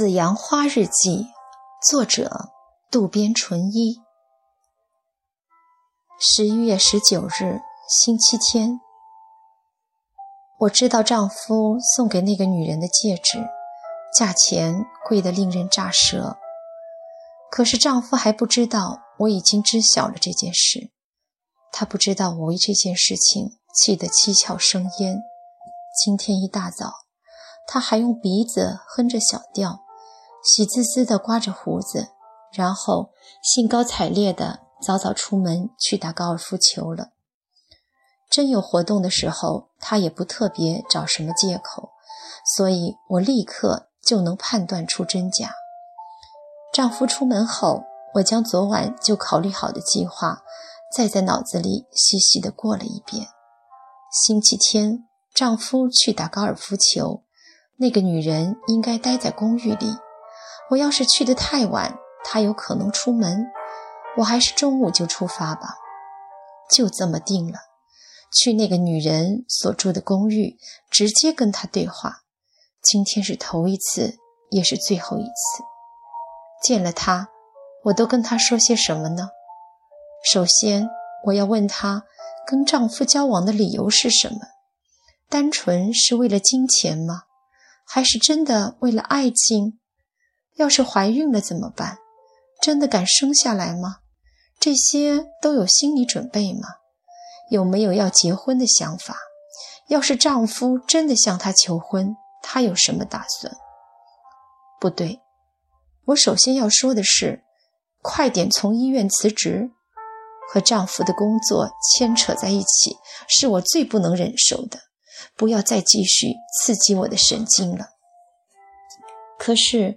紫阳花日记，作者渡边淳一。十一月十九日，星期天。我知道丈夫送给那个女人的戒指，价钱贵得令人咋舌。可是丈夫还不知道我已经知晓了这件事。他不知道我为这件事情气得七窍生烟。今天一大早。他还用鼻子哼着小调，喜滋滋地刮着胡子，然后兴高采烈地早早出门去打高尔夫球了。真有活动的时候，他也不特别找什么借口，所以我立刻就能判断出真假。丈夫出门后，我将昨晚就考虑好的计划再在脑子里细细地过了一遍。星期天，丈夫去打高尔夫球。那个女人应该待在公寓里。我要是去得太晚，她有可能出门。我还是中午就出发吧。就这么定了，去那个女人所住的公寓，直接跟她对话。今天是头一次，也是最后一次见了她。我都跟她说些什么呢？首先，我要问她跟丈夫交往的理由是什么？单纯是为了金钱吗？还是真的为了爱情？要是怀孕了怎么办？真的敢生下来吗？这些都有心理准备吗？有没有要结婚的想法？要是丈夫真的向她求婚，她有什么打算？不对，我首先要说的是，快点从医院辞职。和丈夫的工作牵扯在一起，是我最不能忍受的。不要再继续刺激我的神经了。可是，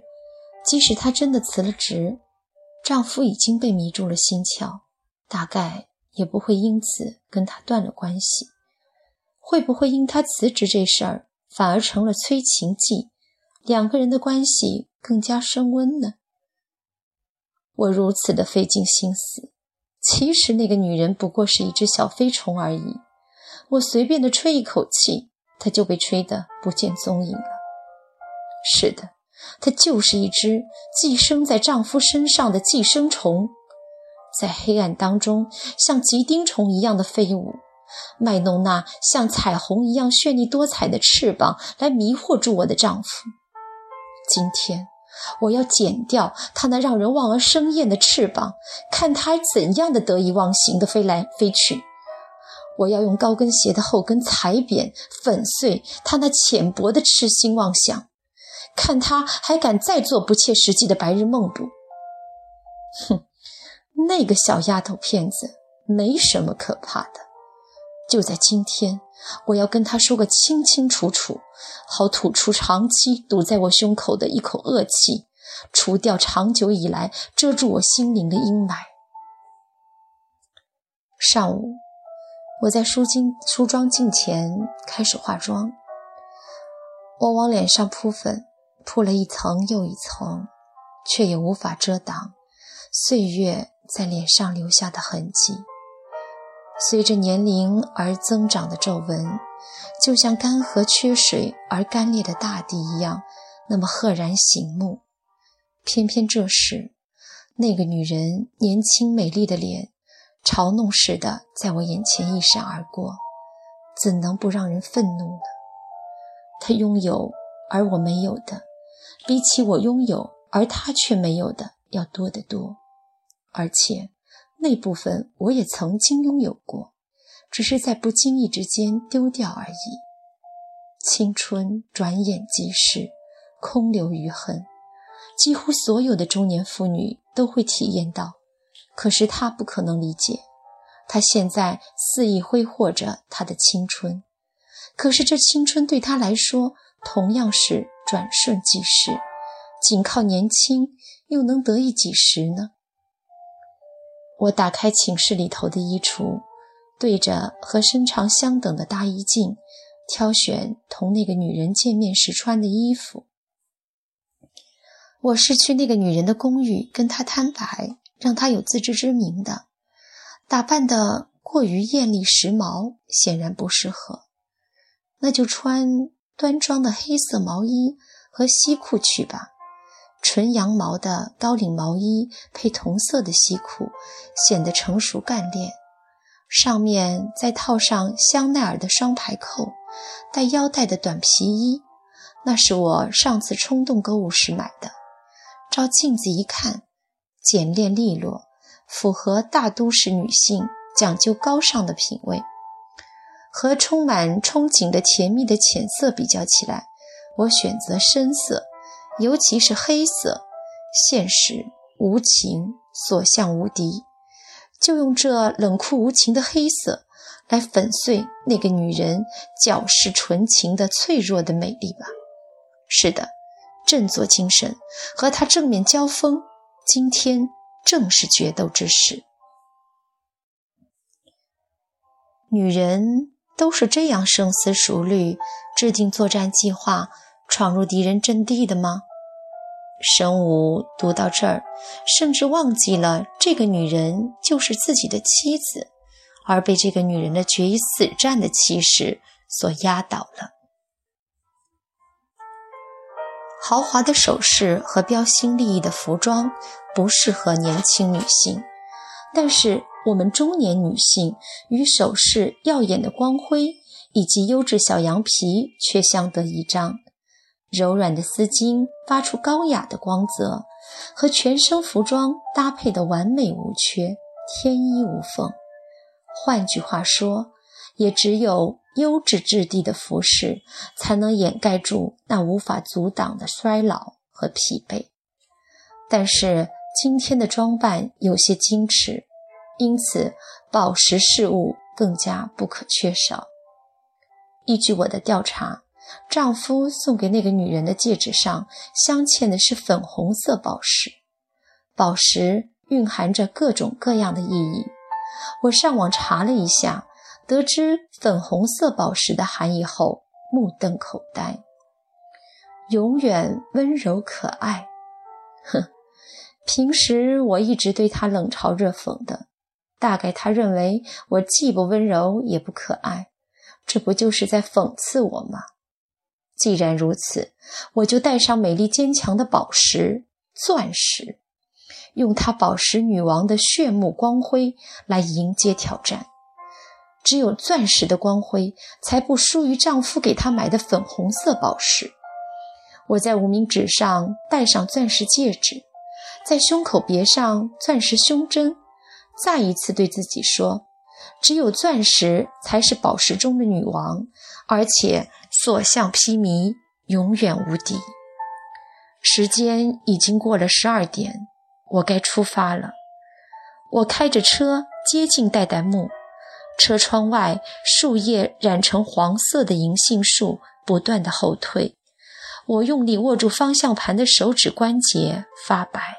即使她真的辞了职，丈夫已经被迷住了心窍，大概也不会因此跟她断了关系。会不会因她辞职这事儿，反而成了催情剂，两个人的关系更加升温呢？我如此的费尽心思，其实那个女人不过是一只小飞虫而已。我随便的吹一口气。她就被吹得不见踪影了。是的，她就是一只寄生在丈夫身上的寄生虫，在黑暗当中像极丁虫一样的飞舞，卖弄那像彩虹一样绚丽多彩的翅膀来迷惑住我的丈夫。今天我要剪掉他那让人望而生厌的翅膀，看他怎样的得意忘形的飞来飞去。我要用高跟鞋的后跟踩扁、粉碎他那浅薄的痴心妄想，看他还敢再做不切实际的白日梦不？哼，那个小丫头片子没什么可怕的。就在今天，我要跟他说个清清楚楚，好吐出长期堵在我胸口的一口恶气，除掉长久以来遮住我心灵的阴霾。上午。我在梳镜梳妆镜前开始化妆，我往脸上扑粉，铺了一层又一层，却也无法遮挡岁月在脸上留下的痕迹。随着年龄而增长的皱纹，就像干涸缺水而干裂的大地一样，那么赫然醒目。偏偏这时，那个女人年轻美丽的脸。嘲弄似的在我眼前一闪而过，怎能不让人愤怒呢？他拥有而我没有的，比起我拥有而他却没有的要多得多。而且那部分我也曾经拥有过，只是在不经意之间丢掉而已。青春转眼即逝，空留余恨，几乎所有的中年妇女都会体验到。可是他不可能理解，他现在肆意挥霍着他的青春，可是这青春对他来说同样是转瞬即逝，仅靠年轻又能得意几时呢？我打开寝室里头的衣橱，对着和身长相等的大衣镜，挑选同那个女人见面时穿的衣服。我是去那个女人的公寓跟她摊牌。让她有自知之明的，打扮的过于艳丽时髦，显然不适合。那就穿端庄的黑色毛衣和西裤去吧。纯羊毛的高领毛衣配同色的西裤，显得成熟干练。上面再套上香奈儿的双排扣、带腰带的短皮衣，那是我上次冲动购物时买的。照镜子一看，简练利落，符合大都市女性讲究高尚的品味。和充满憧憬的甜蜜的浅色比较起来，我选择深色，尤其是黑色，现实无情，所向无敌。就用这冷酷无情的黑色来粉碎那个女人矫饰纯情的脆弱的美丽吧。是的，振作精神，和她正面交锋。今天正是决斗之时。女人都是这样深思熟虑，制定作战计划，闯入敌人阵地的吗？神武读到这儿，甚至忘记了这个女人就是自己的妻子，而被这个女人的决一死战的气势所压倒了。豪华的首饰和标新立异的服装不适合年轻女性，但是我们中年女性与首饰耀眼的光辉以及优质小羊皮却相得益彰。柔软的丝巾发出高雅的光泽，和全身服装搭配的完美无缺，天衣无缝。换句话说，也只有优质质地的服饰，才能掩盖住那无法阻挡的衰老和疲惫。但是今天的装扮有些矜持，因此宝石饰物更加不可缺少。依据我的调查。丈夫送给那个女人的戒指上镶嵌的是粉红色宝石，宝石蕴含着各种各样的意义。我上网查了一下，得知粉红色宝石的含义后，目瞪口呆。永远温柔可爱，哼！平时我一直对他冷嘲热讽的，大概他认为我既不温柔也不可爱，这不就是在讽刺我吗？既然如此，我就带上美丽坚强的宝石——钻石，用它宝石女王的炫目光辉来迎接挑战。只有钻石的光辉，才不输于丈夫给她买的粉红色宝石。我在无名指上戴上钻石戒指，在胸口别上钻石胸针，再一次对自己说：只有钻石才是宝石中的女王，而且。所向披靡，永远无敌。时间已经过了十二点，我该出发了。我开着车接近代代木，车窗外树叶染成黄色的银杏树不断的后退。我用力握住方向盘的手指关节发白。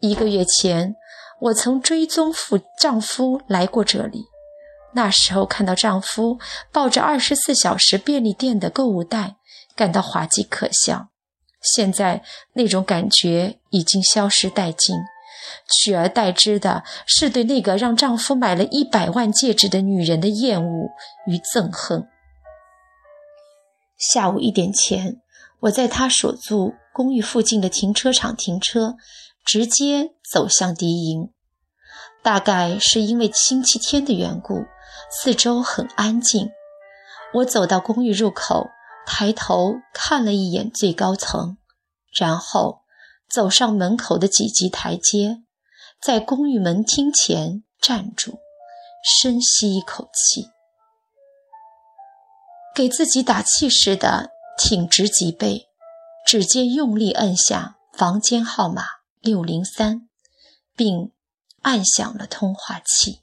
一个月前，我曾追踪夫丈夫来过这里。那时候看到丈夫抱着二十四小时便利店的购物袋，感到滑稽可笑。现在那种感觉已经消失殆尽，取而代之的是对那个让丈夫买了一百万戒指的女人的厌恶与憎恨。下午一点前，我在他所住公寓附近的停车场停车，直接走向敌营。大概是因为星期天的缘故。四周很安静，我走到公寓入口，抬头看了一眼最高层，然后走上门口的几级台阶，在公寓门厅前站住，深吸一口气，给自己打气似的挺直脊背，指尖用力摁下房间号码六零三，并按响了通话器。